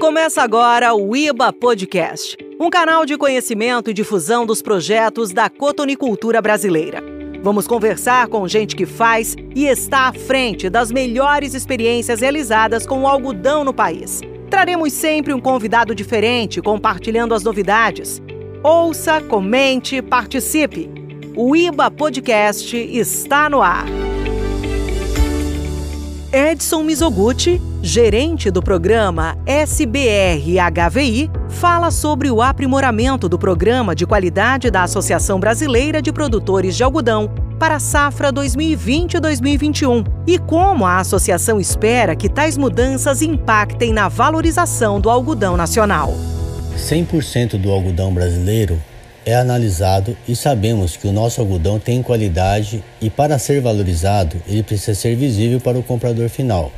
Começa agora o IBA Podcast, um canal de conhecimento e difusão dos projetos da cotonicultura brasileira. Vamos conversar com gente que faz e está à frente das melhores experiências realizadas com o algodão no país. Traremos sempre um convidado diferente compartilhando as novidades. Ouça, comente, participe. O IBA Podcast está no ar. Edson Mizoguchi, gerente do programa SBR-HVI, fala sobre o aprimoramento do programa de qualidade da Associação Brasileira de Produtores de Algodão para a safra 2020-2021 e como a associação espera que tais mudanças impactem na valorização do algodão nacional. 100% do algodão brasileiro é analisado e sabemos que o nosso algodão tem qualidade e, para ser valorizado, ele precisa ser visível para o comprador final.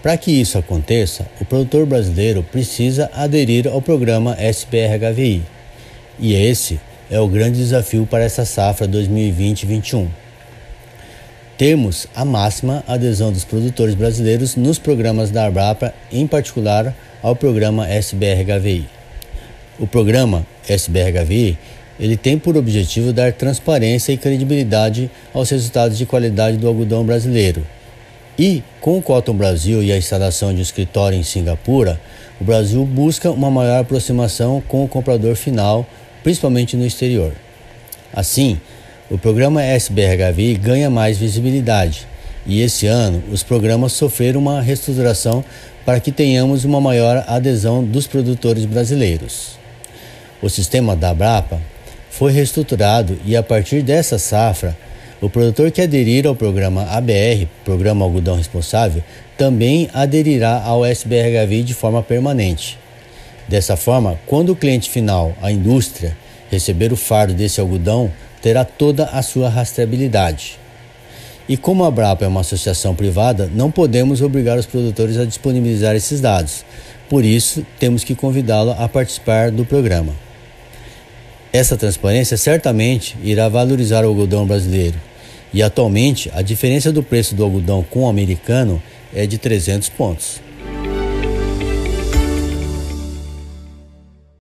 Para que isso aconteça, o produtor brasileiro precisa aderir ao programa SPR-HVI. E esse é o grande desafio para essa safra 2020-21. Temos a máxima adesão dos produtores brasileiros nos programas da Abrapa, em particular ao programa SBR-HVI. O programa SBRHVI ele tem por objetivo dar transparência e credibilidade aos resultados de qualidade do algodão brasileiro. E, com o Cotton Brasil e a instalação de um escritório em Singapura, o Brasil busca uma maior aproximação com o comprador final, principalmente no exterior. Assim, o programa SBRHVI ganha mais visibilidade e esse ano os programas sofreram uma reestruturação para que tenhamos uma maior adesão dos produtores brasileiros. O sistema da Abrapa foi reestruturado e a partir dessa safra, o produtor que aderir ao programa ABR, Programa Algodão Responsável, também aderirá ao SBRHV de forma permanente. Dessa forma, quando o cliente final, a indústria, receber o fardo desse algodão, terá toda a sua rastreabilidade. E como a Abrapa é uma associação privada, não podemos obrigar os produtores a disponibilizar esses dados. Por isso, temos que convidá-lo a participar do programa. Essa transparência certamente irá valorizar o algodão brasileiro. E atualmente a diferença do preço do algodão com o americano é de 300 pontos.